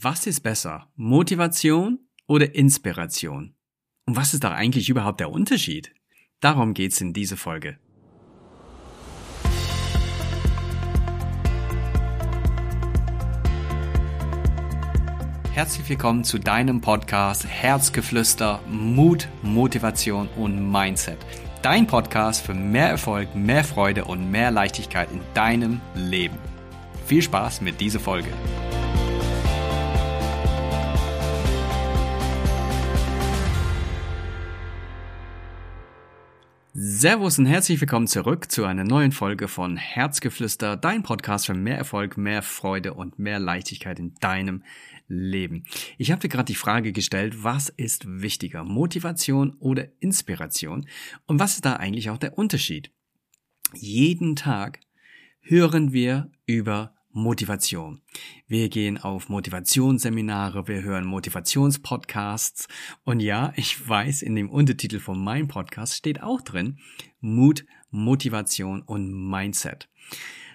Was ist besser? Motivation oder Inspiration? Und was ist da eigentlich überhaupt der Unterschied? Darum geht's in dieser Folge. Herzlich willkommen zu deinem Podcast Herzgeflüster, Mut, Motivation und Mindset. Dein Podcast für mehr Erfolg, mehr Freude und mehr Leichtigkeit in deinem Leben. Viel Spaß mit dieser Folge. Servus und herzlich willkommen zurück zu einer neuen Folge von Herzgeflüster, dein Podcast für mehr Erfolg, mehr Freude und mehr Leichtigkeit in deinem Leben. Ich habe dir gerade die Frage gestellt, was ist wichtiger, Motivation oder Inspiration? Und was ist da eigentlich auch der Unterschied? Jeden Tag hören wir über Motivation. Wir gehen auf Motivationsseminare, wir hören Motivationspodcasts und ja, ich weiß, in dem Untertitel von meinem Podcast steht auch drin Mut, Motivation und Mindset.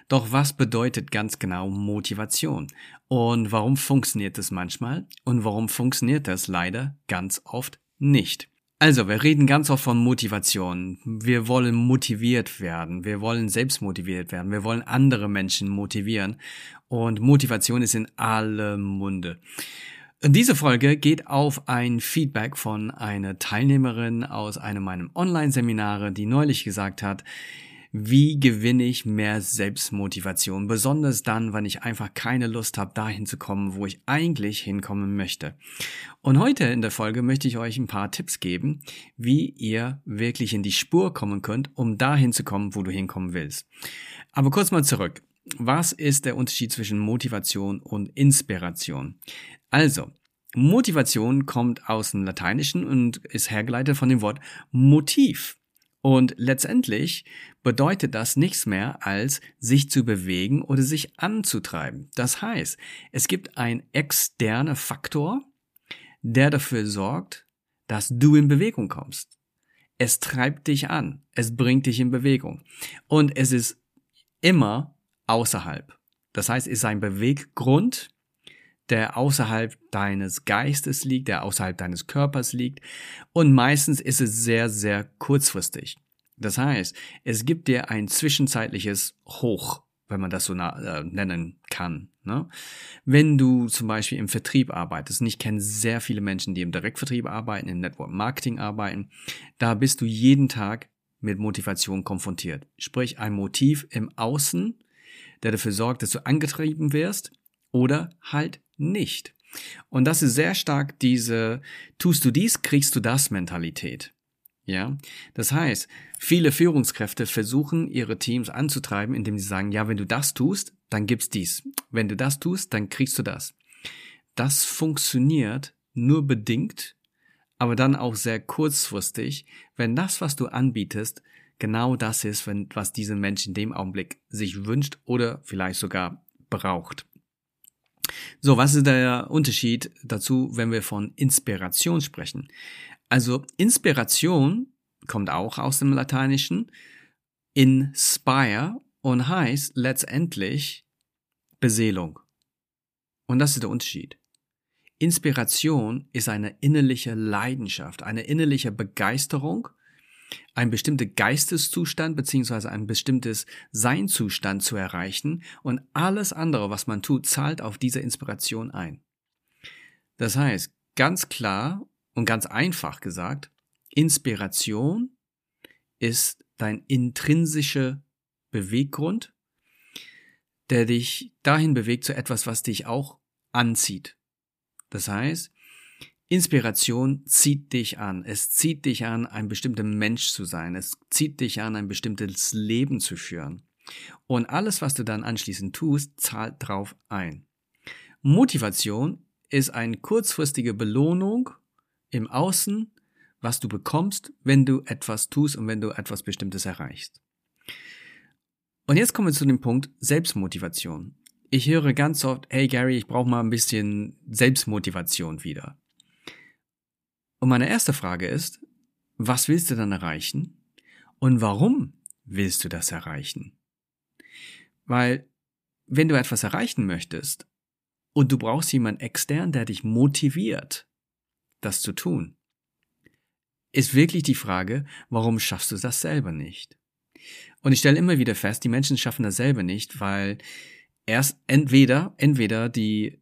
Doch was bedeutet ganz genau Motivation? Und warum funktioniert das manchmal? Und warum funktioniert das leider ganz oft nicht? Also, wir reden ganz oft von Motivation. Wir wollen motiviert werden. Wir wollen selbst motiviert werden. Wir wollen andere Menschen motivieren. Und Motivation ist in allem Munde. Diese Folge geht auf ein Feedback von einer Teilnehmerin aus einem meiner Online-Seminare, die neulich gesagt hat, wie gewinne ich mehr Selbstmotivation? Besonders dann, wenn ich einfach keine Lust habe, dahin zu kommen, wo ich eigentlich hinkommen möchte. Und heute in der Folge möchte ich euch ein paar Tipps geben, wie ihr wirklich in die Spur kommen könnt, um dahin zu kommen, wo du hinkommen willst. Aber kurz mal zurück. Was ist der Unterschied zwischen Motivation und Inspiration? Also, Motivation kommt aus dem Lateinischen und ist hergeleitet von dem Wort Motiv. Und letztendlich bedeutet das nichts mehr als sich zu bewegen oder sich anzutreiben. Das heißt, es gibt einen externen Faktor, der dafür sorgt, dass du in Bewegung kommst. Es treibt dich an, es bringt dich in Bewegung. Und es ist immer außerhalb. Das heißt, es ist ein Beweggrund, der außerhalb deines Geistes liegt, der außerhalb deines Körpers liegt. Und meistens ist es sehr, sehr kurzfristig. Das heißt, es gibt dir ein zwischenzeitliches Hoch, wenn man das so äh, nennen kann. Ne? Wenn du zum Beispiel im Vertrieb arbeitest, und ich kenne sehr viele Menschen, die im Direktvertrieb arbeiten, im Network Marketing arbeiten, da bist du jeden Tag mit Motivation konfrontiert. Sprich, ein Motiv im Außen, der dafür sorgt, dass du angetrieben wirst oder halt nicht. Und das ist sehr stark diese, tust du dies, kriegst du das Mentalität. Ja, das heißt, viele Führungskräfte versuchen, ihre Teams anzutreiben, indem sie sagen, ja, wenn du das tust, dann gibt's dies. Wenn du das tust, dann kriegst du das. Das funktioniert nur bedingt, aber dann auch sehr kurzfristig, wenn das, was du anbietest, genau das ist, wenn, was dieser Mensch in dem Augenblick sich wünscht oder vielleicht sogar braucht. So, was ist der Unterschied dazu, wenn wir von Inspiration sprechen? Also Inspiration kommt auch aus dem Lateinischen, inspire und heißt letztendlich Beseelung. Und das ist der Unterschied. Inspiration ist eine innerliche Leidenschaft, eine innerliche Begeisterung, ein bestimmter Geisteszustand beziehungsweise ein bestimmtes Seinzustand zu erreichen und alles andere, was man tut, zahlt auf diese Inspiration ein. Das heißt, ganz klar und ganz einfach gesagt, Inspiration ist dein intrinsischer Beweggrund, der dich dahin bewegt zu etwas, was dich auch anzieht. Das heißt, Inspiration zieht dich an. Es zieht dich an, ein bestimmter Mensch zu sein. Es zieht dich an, ein bestimmtes Leben zu führen. Und alles, was du dann anschließend tust, zahlt drauf ein. Motivation ist eine kurzfristige Belohnung im Außen, was du bekommst, wenn du etwas tust und wenn du etwas Bestimmtes erreichst. Und jetzt kommen wir zu dem Punkt Selbstmotivation. Ich höre ganz oft, hey Gary, ich brauche mal ein bisschen Selbstmotivation wieder. Und meine erste Frage ist, was willst du dann erreichen? Und warum willst du das erreichen? Weil, wenn du etwas erreichen möchtest, und du brauchst jemanden extern, der dich motiviert, das zu tun. Ist wirklich die Frage, warum schaffst du das selber nicht? Und ich stelle immer wieder fest, die Menschen schaffen das selber nicht, weil erst entweder, entweder die,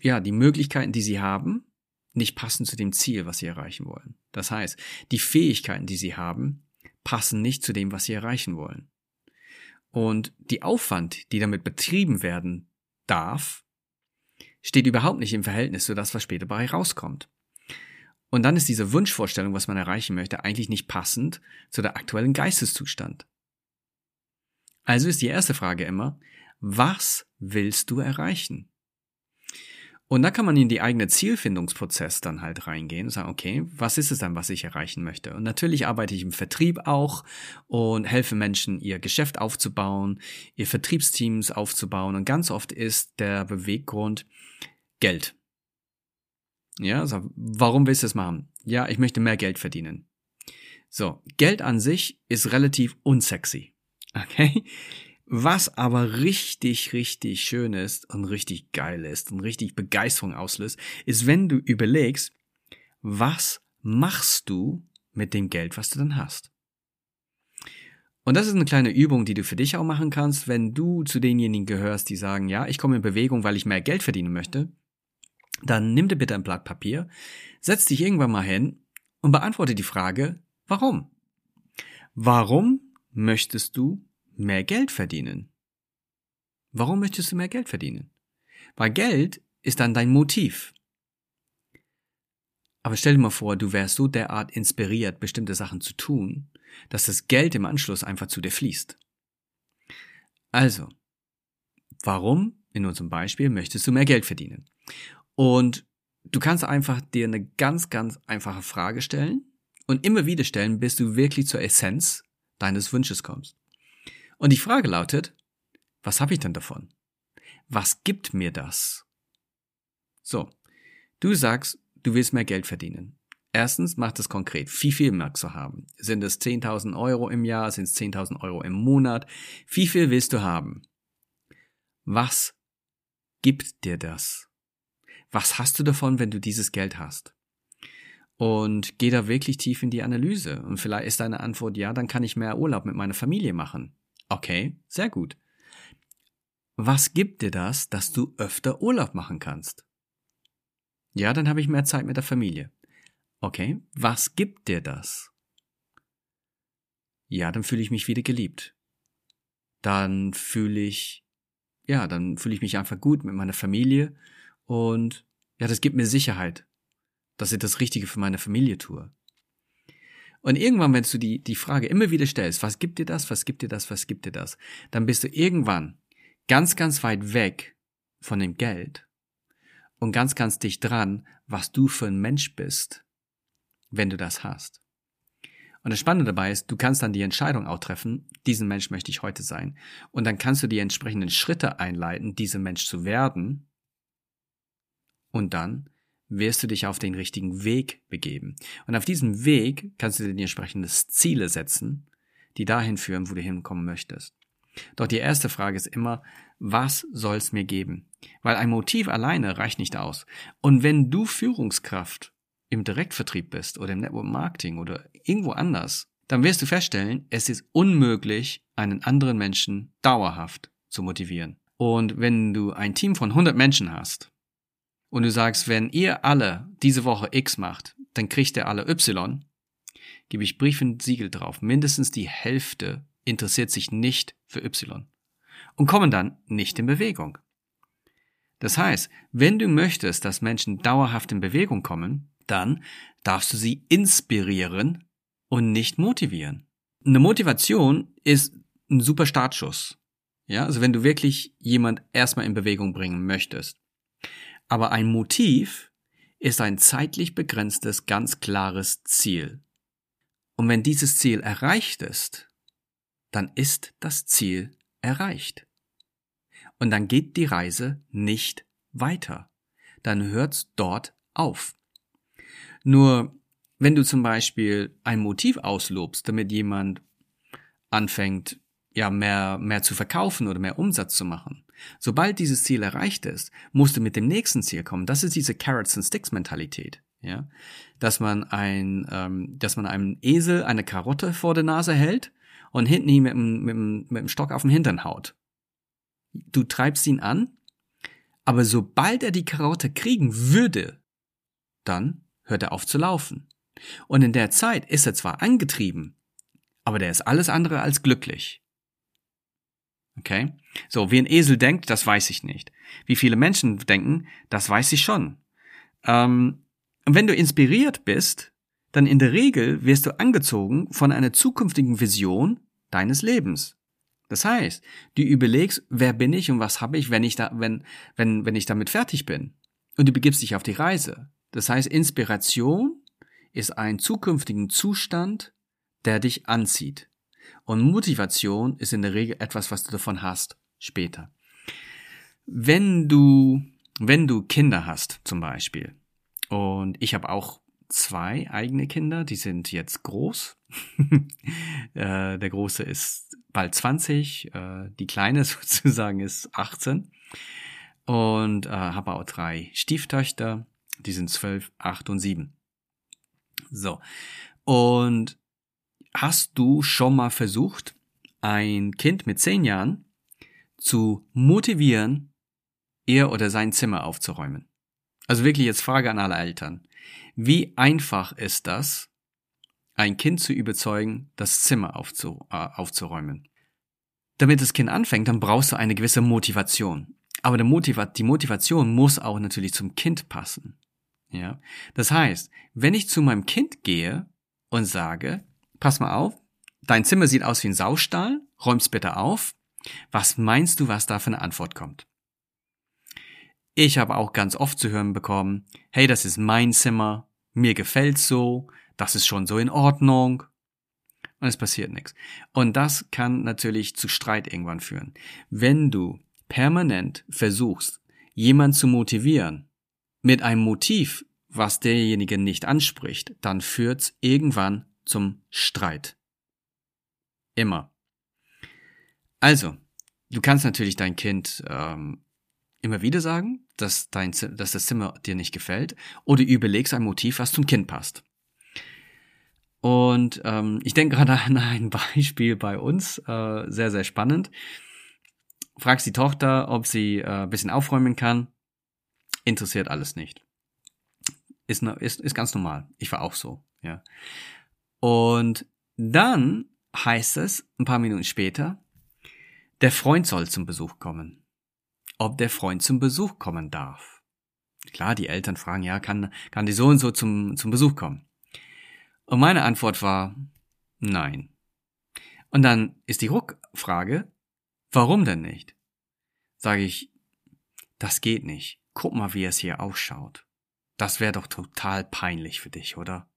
ja, die Möglichkeiten, die sie haben, nicht passen zu dem Ziel, was sie erreichen wollen. Das heißt, die Fähigkeiten, die sie haben, passen nicht zu dem, was sie erreichen wollen. Und die Aufwand, die damit betrieben werden darf, steht überhaupt nicht im Verhältnis zu das, was später bei rauskommt. Und dann ist diese Wunschvorstellung, was man erreichen möchte, eigentlich nicht passend zu der aktuellen Geisteszustand. Also ist die erste Frage immer, was willst du erreichen? Und da kann man in die eigene Zielfindungsprozess dann halt reingehen und sagen, okay, was ist es dann, was ich erreichen möchte? Und natürlich arbeite ich im Vertrieb auch und helfe Menschen, ihr Geschäft aufzubauen, ihr Vertriebsteams aufzubauen. Und ganz oft ist der Beweggrund Geld. Ja, also warum willst du es machen? Ja, ich möchte mehr Geld verdienen. So, Geld an sich ist relativ unsexy. Okay? Was aber richtig, richtig schön ist und richtig geil ist und richtig Begeisterung auslöst, ist, wenn du überlegst, was machst du mit dem Geld, was du dann hast. Und das ist eine kleine Übung, die du für dich auch machen kannst, wenn du zu denjenigen gehörst, die sagen, ja, ich komme in Bewegung, weil ich mehr Geld verdienen möchte. Dann nimm dir bitte ein Blatt Papier, setz dich irgendwann mal hin und beantworte die Frage, warum? Warum möchtest du mehr Geld verdienen. Warum möchtest du mehr Geld verdienen? Weil Geld ist dann dein Motiv. Aber stell dir mal vor, du wärst so derart inspiriert, bestimmte Sachen zu tun, dass das Geld im Anschluss einfach zu dir fließt. Also, warum, in unserem Beispiel, möchtest du mehr Geld verdienen? Und du kannst einfach dir eine ganz, ganz einfache Frage stellen und immer wieder stellen, bis du wirklich zur Essenz deines Wünsches kommst. Und die Frage lautet, was habe ich denn davon? Was gibt mir das? So, du sagst, du willst mehr Geld verdienen. Erstens, mach das konkret. Wie viel magst du haben? Sind es 10.000 Euro im Jahr? Sind es 10.000 Euro im Monat? Wie viel willst du haben? Was gibt dir das? Was hast du davon, wenn du dieses Geld hast? Und geh da wirklich tief in die Analyse. Und vielleicht ist deine Antwort, ja, dann kann ich mehr Urlaub mit meiner Familie machen. Okay, sehr gut. Was gibt dir das, dass du öfter Urlaub machen kannst? Ja, dann habe ich mehr Zeit mit der Familie. Okay, was gibt dir das? Ja, dann fühle ich mich wieder geliebt. Dann fühle ich, ja, dann fühle ich mich einfach gut mit meiner Familie und ja, das gibt mir Sicherheit, dass ich das Richtige für meine Familie tue. Und irgendwann, wenn du die, die Frage immer wieder stellst, was gibt dir das, was gibt dir das, was gibt dir das, dann bist du irgendwann ganz, ganz weit weg von dem Geld und ganz, ganz dicht dran, was du für ein Mensch bist, wenn du das hast. Und das Spannende dabei ist, du kannst dann die Entscheidung auch treffen, diesen Mensch möchte ich heute sein. Und dann kannst du die entsprechenden Schritte einleiten, dieser Mensch zu werden. Und dann wirst du dich auf den richtigen Weg begeben. Und auf diesem Weg kannst du dir die entsprechenden Ziele setzen, die dahin führen, wo du hinkommen möchtest. Doch die erste Frage ist immer, was soll es mir geben? Weil ein Motiv alleine reicht nicht aus. Und wenn du Führungskraft im Direktvertrieb bist oder im Network Marketing oder irgendwo anders, dann wirst du feststellen, es ist unmöglich, einen anderen Menschen dauerhaft zu motivieren. Und wenn du ein Team von 100 Menschen hast und du sagst, wenn ihr alle diese Woche X macht, dann kriegt ihr alle Y, gebe ich Brief und Siegel drauf. Mindestens die Hälfte interessiert sich nicht für Y und kommen dann nicht in Bewegung. Das heißt, wenn du möchtest, dass Menschen dauerhaft in Bewegung kommen, dann darfst du sie inspirieren und nicht motivieren. Eine Motivation ist ein super Startschuss. Ja, also wenn du wirklich jemand erstmal in Bewegung bringen möchtest. Aber ein Motiv ist ein zeitlich begrenztes, ganz klares Ziel. Und wenn dieses Ziel erreicht ist, dann ist das Ziel erreicht. Und dann geht die Reise nicht weiter. Dann hört's dort auf. Nur wenn du zum Beispiel ein Motiv auslobst, damit jemand anfängt, ja, mehr, mehr zu verkaufen oder mehr Umsatz zu machen, Sobald dieses Ziel erreicht ist, musst du mit dem nächsten Ziel kommen. Das ist diese Carrots and Sticks Mentalität, ja, dass man ein, ähm, dass man einem Esel eine Karotte vor der Nase hält und hinten ihn mit dem, mit, dem, mit dem Stock auf den Hintern haut. Du treibst ihn an, aber sobald er die Karotte kriegen würde, dann hört er auf zu laufen. Und in der Zeit ist er zwar angetrieben, aber der ist alles andere als glücklich. Okay? So, wie ein Esel denkt, das weiß ich nicht. Wie viele Menschen denken, das weiß ich schon. Ähm, und wenn du inspiriert bist, dann in der Regel wirst du angezogen von einer zukünftigen Vision deines Lebens. Das heißt, du überlegst, wer bin ich und was habe ich, wenn ich da, wenn, wenn, wenn ich damit fertig bin. Und du begibst dich auf die Reise. Das heißt, Inspiration ist ein zukünftigen Zustand, der dich anzieht. Und Motivation ist in der Regel etwas, was du davon hast später. Wenn du, wenn du Kinder hast, zum Beispiel, und ich habe auch zwei eigene Kinder, die sind jetzt groß. äh, der große ist bald 20, äh, die kleine sozusagen ist 18 und äh, habe auch drei Stieftöchter, die sind 12, 8 und 7. So. Und hast du schon mal versucht, ein Kind mit 10 Jahren zu motivieren, ihr oder sein Zimmer aufzuräumen? Also wirklich jetzt Frage an alle Eltern. Wie einfach ist das, ein Kind zu überzeugen, das Zimmer aufzu, äh, aufzuräumen? Damit das Kind anfängt, dann brauchst du eine gewisse Motivation. Aber Motiva die Motivation muss auch natürlich zum Kind passen. Ja, das heißt, wenn ich zu meinem Kind gehe und sage, pass mal auf, dein Zimmer sieht aus wie ein Saustall, räum's bitte auf. Was meinst du, was da für eine Antwort kommt? Ich habe auch ganz oft zu hören bekommen, hey, das ist mein Zimmer, mir gefällt's so, das ist schon so in Ordnung. Und es passiert nichts. Und das kann natürlich zu Streit irgendwann führen. Wenn du permanent versuchst, jemand zu motivieren, mit einem Motiv, was derjenige nicht anspricht, dann führt's irgendwann zum Streit. Immer. Also, du kannst natürlich dein Kind ähm, immer wieder sagen, dass, dein, dass das Zimmer dir nicht gefällt, oder überlegst ein Motiv, was zum Kind passt. Und ähm, ich denke gerade an ein Beispiel bei uns, äh, sehr, sehr spannend. Fragst die Tochter, ob sie äh, ein bisschen aufräumen kann. Interessiert alles nicht. Ist, ist, ist ganz normal. Ich war auch so, ja. Und dann heißt es, ein paar Minuten später, der Freund soll zum Besuch kommen ob der Freund zum Besuch kommen darf. Klar, die Eltern fragen, ja, kann, kann die so und so zum, zum Besuch kommen? Und meine Antwort war, nein. Und dann ist die Rückfrage, warum denn nicht? Sage ich, das geht nicht. Guck mal, wie es hier ausschaut. Das wäre doch total peinlich für dich, oder?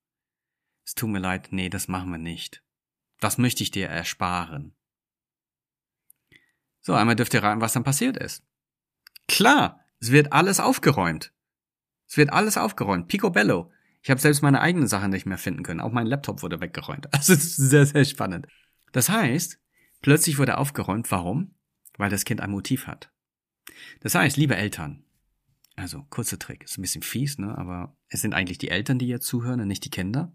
Es tut mir leid, nee, das machen wir nicht. Das möchte ich dir ersparen. So, einmal dürft ihr raten, was dann passiert ist. Klar, es wird alles aufgeräumt. Es wird alles aufgeräumt. Picobello. Ich habe selbst meine eigenen Sachen nicht mehr finden können. Auch mein Laptop wurde weggeräumt. Also ist sehr, sehr spannend. Das heißt, plötzlich wurde aufgeräumt. Warum? Weil das Kind ein Motiv hat. Das heißt, liebe Eltern, also kurzer Trick, ist ein bisschen fies, ne? aber es sind eigentlich die Eltern, die jetzt zuhören und nicht die Kinder.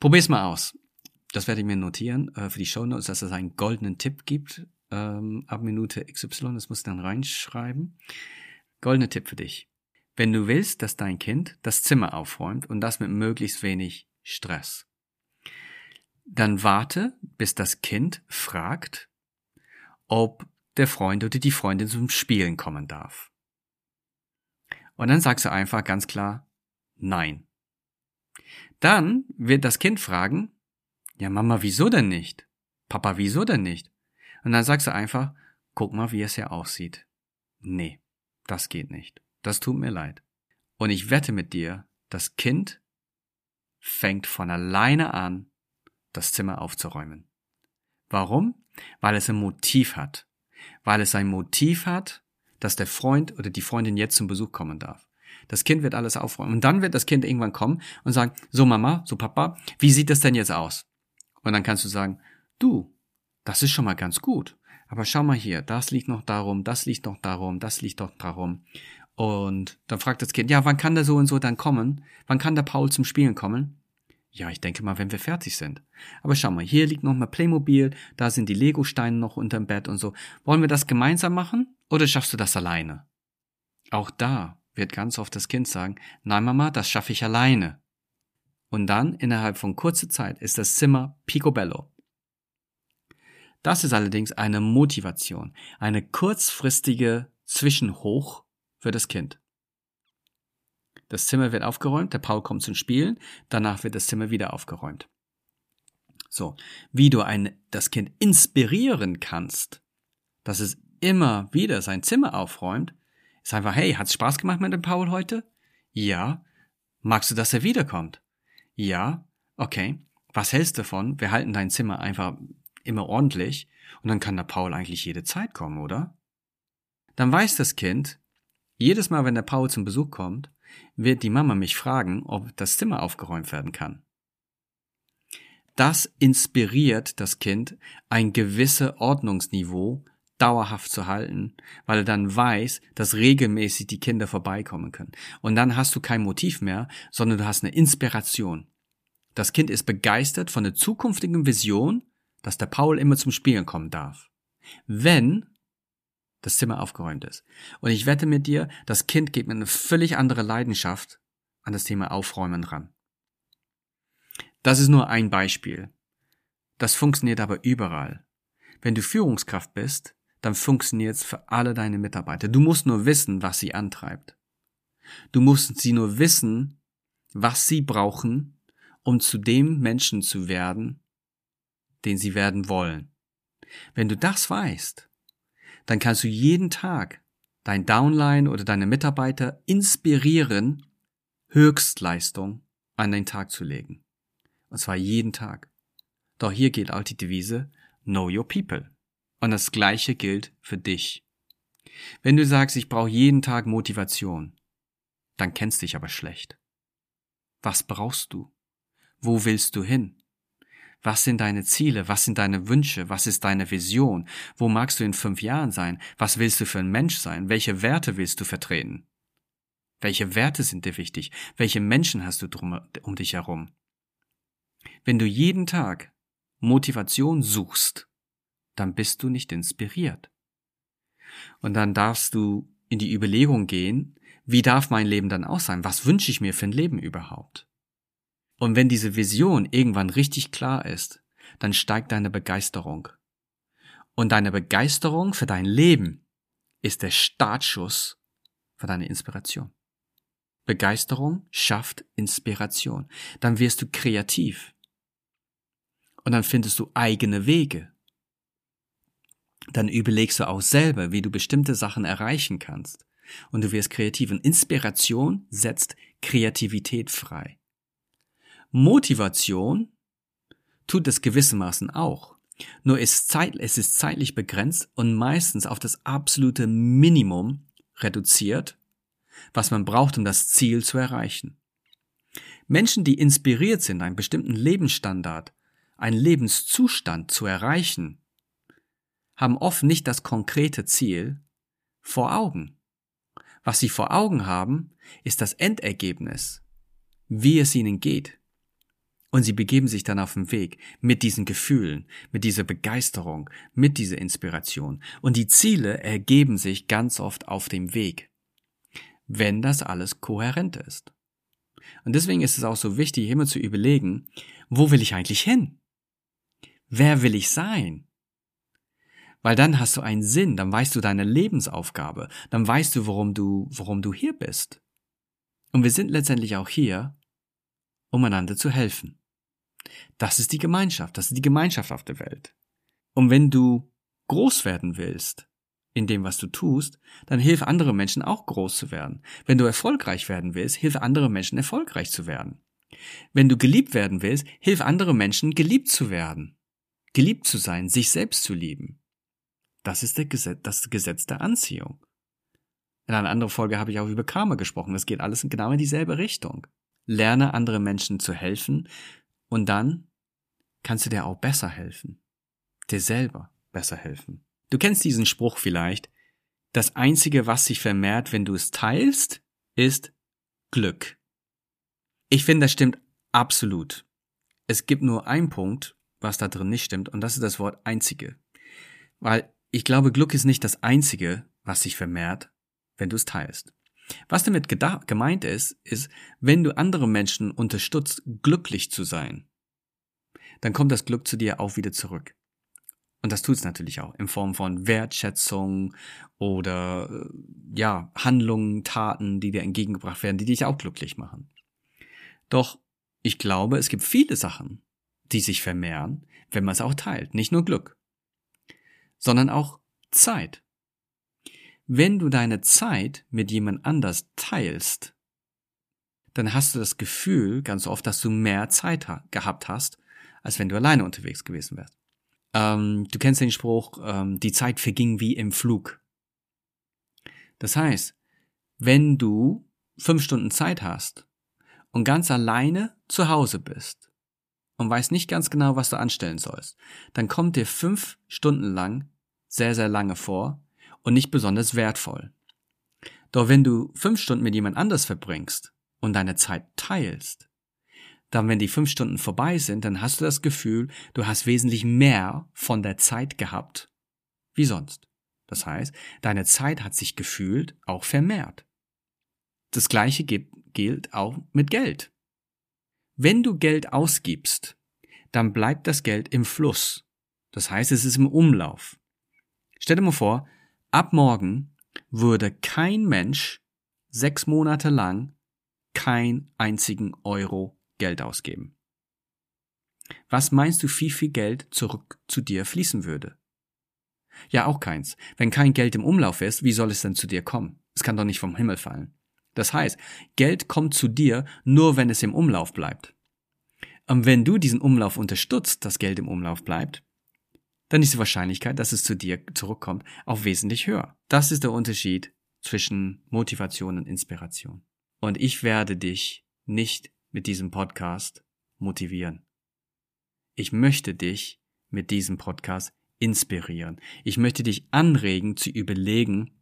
Probier's mal aus. Das werde ich mir notieren äh, für die Show Notes, dass es einen goldenen Tipp gibt ähm, ab Minute XY, das musst du dann reinschreiben. Goldene Tipp für dich. Wenn du willst, dass dein Kind das Zimmer aufräumt und das mit möglichst wenig Stress, dann warte, bis das Kind fragt, ob der Freund oder die Freundin zum Spielen kommen darf. Und dann sagst du einfach ganz klar Nein. Dann wird das Kind fragen, ja Mama, wieso denn nicht? Papa, wieso denn nicht? Und dann sagst du einfach, guck mal, wie es hier aussieht. Nee, das geht nicht. Das tut mir leid. Und ich wette mit dir, das Kind fängt von alleine an, das Zimmer aufzuräumen. Warum? Weil es ein Motiv hat. Weil es ein Motiv hat, dass der Freund oder die Freundin jetzt zum Besuch kommen darf. Das Kind wird alles aufräumen. Und dann wird das Kind irgendwann kommen und sagen, so Mama, so Papa, wie sieht das denn jetzt aus? Und dann kannst du sagen, du, das ist schon mal ganz gut. Aber schau mal hier, das liegt noch darum, das liegt noch darum, das liegt doch darum. Und dann fragt das Kind, ja, wann kann der so und so dann kommen? Wann kann der Paul zum Spielen kommen? Ja, ich denke mal, wenn wir fertig sind. Aber schau mal, hier liegt noch mal Playmobil, da sind die Lego-Steine noch unterm Bett und so. Wollen wir das gemeinsam machen oder schaffst du das alleine? Auch da wird ganz oft das Kind sagen, nein Mama, das schaffe ich alleine. Und dann, innerhalb von kurzer Zeit, ist das Zimmer picobello. Das ist allerdings eine Motivation, eine kurzfristige Zwischenhoch für das Kind. Das Zimmer wird aufgeräumt, der Paul kommt zum Spielen, danach wird das Zimmer wieder aufgeräumt. So, wie du ein, das Kind inspirieren kannst, dass es immer wieder sein Zimmer aufräumt, ist einfach, hey, hat's Spaß gemacht mit dem Paul heute? Ja. Magst du, dass er wiederkommt? Ja. Okay. Was hältst du davon? Wir halten dein Zimmer einfach immer ordentlich und dann kann der Paul eigentlich jede Zeit kommen, oder? Dann weiß das Kind, jedes Mal, wenn der Paul zum Besuch kommt, wird die Mama mich fragen, ob das Zimmer aufgeräumt werden kann. Das inspiriert das Kind, ein gewisse Ordnungsniveau dauerhaft zu halten, weil er dann weiß, dass regelmäßig die Kinder vorbeikommen können. Und dann hast du kein Motiv mehr, sondern du hast eine Inspiration. Das Kind ist begeistert von der zukünftigen Vision, dass der Paul immer zum Spielen kommen darf. Wenn das Zimmer aufgeräumt ist. Und ich wette mit dir, das Kind geht mit einer völlig anderen Leidenschaft an das Thema Aufräumen ran. Das ist nur ein Beispiel. Das funktioniert aber überall. Wenn du Führungskraft bist, dann funktioniert es für alle deine Mitarbeiter. Du musst nur wissen, was sie antreibt. Du musst sie nur wissen, was sie brauchen, um zu dem Menschen zu werden, den sie werden wollen. Wenn du das weißt, dann kannst du jeden Tag dein Downline oder deine Mitarbeiter inspirieren, Höchstleistung an den Tag zu legen. Und zwar jeden Tag. Doch hier gilt auch die Devise Know Your People. Und das Gleiche gilt für dich. Wenn du sagst, ich brauche jeden Tag Motivation, dann kennst dich aber schlecht. Was brauchst du? Wo willst du hin? Was sind deine Ziele? Was sind deine Wünsche? Was ist deine Vision? Wo magst du in fünf Jahren sein? Was willst du für ein Mensch sein? Welche Werte willst du vertreten? Welche Werte sind dir wichtig? Welche Menschen hast du drum, um dich herum? Wenn du jeden Tag Motivation suchst, dann bist du nicht inspiriert. Und dann darfst du in die Überlegung gehen, wie darf mein Leben dann auch sein? Was wünsche ich mir für ein Leben überhaupt? Und wenn diese Vision irgendwann richtig klar ist, dann steigt deine Begeisterung. Und deine Begeisterung für dein Leben ist der Startschuss für deine Inspiration. Begeisterung schafft Inspiration. Dann wirst du kreativ. Und dann findest du eigene Wege. Dann überlegst du auch selber, wie du bestimmte Sachen erreichen kannst. Und du wirst kreativ. Und Inspiration setzt Kreativität frei. Motivation tut es gewissermaßen auch. Nur ist Zeit, es ist zeitlich begrenzt und meistens auf das absolute Minimum reduziert, was man braucht, um das Ziel zu erreichen. Menschen, die inspiriert sind, einen bestimmten Lebensstandard, einen Lebenszustand zu erreichen, haben oft nicht das konkrete Ziel vor Augen. Was sie vor Augen haben, ist das Endergebnis, wie es ihnen geht. Und sie begeben sich dann auf den Weg mit diesen Gefühlen, mit dieser Begeisterung, mit dieser Inspiration. Und die Ziele ergeben sich ganz oft auf dem Weg, wenn das alles kohärent ist. Und deswegen ist es auch so wichtig, immer zu überlegen, wo will ich eigentlich hin? Wer will ich sein? Weil dann hast du einen Sinn, dann weißt du deine Lebensaufgabe, dann weißt du, warum du, warum du hier bist. Und wir sind letztendlich auch hier, um einander zu helfen. Das ist die Gemeinschaft, das ist die Gemeinschaft auf der Welt. Und wenn du groß werden willst in dem, was du tust, dann hilf andere Menschen auch groß zu werden. Wenn du erfolgreich werden willst, hilf andere Menschen erfolgreich zu werden. Wenn du geliebt werden willst, hilf andere Menschen geliebt zu werden. Geliebt zu sein, sich selbst zu lieben. Das ist der Gesetz, das Gesetz der Anziehung. In einer anderen Folge habe ich auch über Karma gesprochen. Das geht alles genau in dieselbe Richtung. Lerne andere Menschen zu helfen und dann kannst du dir auch besser helfen. Dir selber besser helfen. Du kennst diesen Spruch vielleicht. Das Einzige, was sich vermehrt, wenn du es teilst, ist Glück. Ich finde, das stimmt absolut. Es gibt nur einen Punkt, was da drin nicht stimmt, und das ist das Wort einzige. Weil ich glaube, Glück ist nicht das Einzige, was sich vermehrt, wenn du es teilst. Was damit gemeint ist, ist, wenn du andere Menschen unterstützt, glücklich zu sein, dann kommt das Glück zu dir auch wieder zurück. Und das tut es natürlich auch in Form von Wertschätzung oder äh, ja, Handlungen, Taten, die dir entgegengebracht werden, die dich auch glücklich machen. Doch ich glaube, es gibt viele Sachen, die sich vermehren, wenn man es auch teilt. Nicht nur Glück, sondern auch Zeit. Wenn du deine Zeit mit jemand anders teilst, dann hast du das Gefühl ganz oft, dass du mehr Zeit ha gehabt hast, als wenn du alleine unterwegs gewesen wärst. Ähm, du kennst den Spruch, ähm, die Zeit verging wie im Flug. Das heißt, wenn du fünf Stunden Zeit hast und ganz alleine zu Hause bist und weißt nicht ganz genau, was du anstellen sollst, dann kommt dir fünf Stunden lang sehr, sehr lange vor, und nicht besonders wertvoll. Doch wenn du fünf Stunden mit jemand anders verbringst und deine Zeit teilst, dann wenn die fünf Stunden vorbei sind, dann hast du das Gefühl, du hast wesentlich mehr von der Zeit gehabt wie sonst. Das heißt, deine Zeit hat sich gefühlt auch vermehrt. Das gleiche gilt auch mit Geld. Wenn du Geld ausgibst, dann bleibt das Geld im Fluss. Das heißt, es ist im Umlauf. Stell dir mal vor, Ab morgen würde kein Mensch sechs Monate lang kein einzigen Euro Geld ausgeben. Was meinst du, wie viel Geld zurück zu dir fließen würde? Ja, auch keins. Wenn kein Geld im Umlauf ist, wie soll es denn zu dir kommen? Es kann doch nicht vom Himmel fallen. Das heißt, Geld kommt zu dir nur, wenn es im Umlauf bleibt. Und wenn du diesen Umlauf unterstützt, dass Geld im Umlauf bleibt, dann ist die Wahrscheinlichkeit, dass es zu dir zurückkommt, auch wesentlich höher. Das ist der Unterschied zwischen Motivation und Inspiration. Und ich werde dich nicht mit diesem Podcast motivieren. Ich möchte dich mit diesem Podcast inspirieren. Ich möchte dich anregen zu überlegen,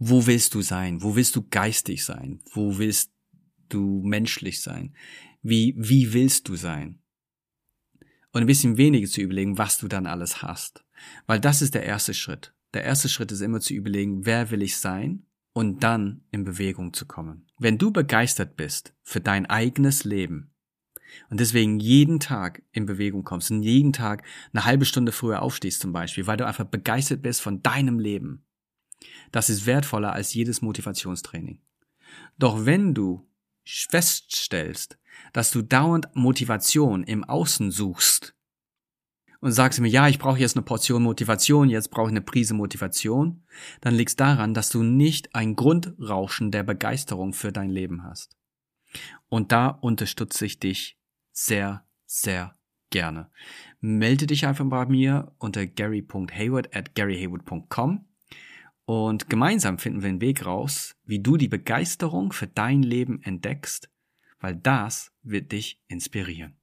wo willst du sein? Wo willst du geistig sein? Wo willst du menschlich sein? Wie, wie willst du sein? und ein bisschen weniger zu überlegen, was du dann alles hast. Weil das ist der erste Schritt. Der erste Schritt ist immer zu überlegen, wer will ich sein und dann in Bewegung zu kommen. Wenn du begeistert bist für dein eigenes Leben und deswegen jeden Tag in Bewegung kommst und jeden Tag eine halbe Stunde früher aufstehst zum Beispiel, weil du einfach begeistert bist von deinem Leben, das ist wertvoller als jedes Motivationstraining. Doch wenn du feststellst, dass du dauernd Motivation im Außen suchst und sagst mir, ja, ich brauche jetzt eine Portion Motivation, jetzt brauche ich eine Prise Motivation, dann liegt es daran, dass du nicht ein Grundrauschen der Begeisterung für dein Leben hast. Und da unterstütze ich dich sehr, sehr gerne. Melde dich einfach bei mir unter gary.hayward at garyhayward.com und gemeinsam finden wir einen Weg raus, wie du die Begeisterung für dein Leben entdeckst, weil das wird dich inspirieren.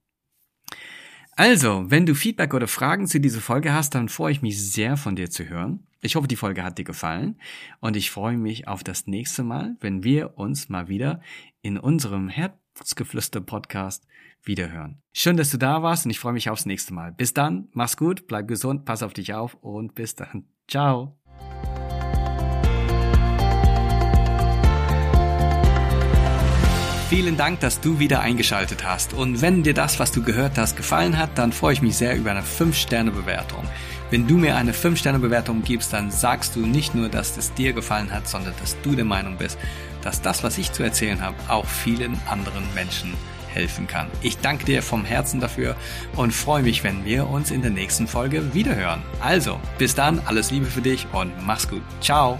Also, wenn du Feedback oder Fragen zu dieser Folge hast, dann freue ich mich sehr von dir zu hören. Ich hoffe, die Folge hat dir gefallen und ich freue mich auf das nächste Mal, wenn wir uns mal wieder in unserem Herzgeflüster Podcast wiederhören. Schön, dass du da warst und ich freue mich aufs nächste Mal. Bis dann, mach's gut, bleib gesund, pass auf dich auf und bis dann. Ciao. Vielen Dank, dass du wieder eingeschaltet hast. Und wenn dir das, was du gehört hast, gefallen hat, dann freue ich mich sehr über eine 5-Sterne-Bewertung. Wenn du mir eine 5-Sterne-Bewertung gibst, dann sagst du nicht nur, dass es dir gefallen hat, sondern dass du der Meinung bist, dass das, was ich zu erzählen habe, auch vielen anderen Menschen helfen kann. Ich danke dir vom Herzen dafür und freue mich, wenn wir uns in der nächsten Folge wiederhören. Also, bis dann, alles Liebe für dich und mach's gut. Ciao.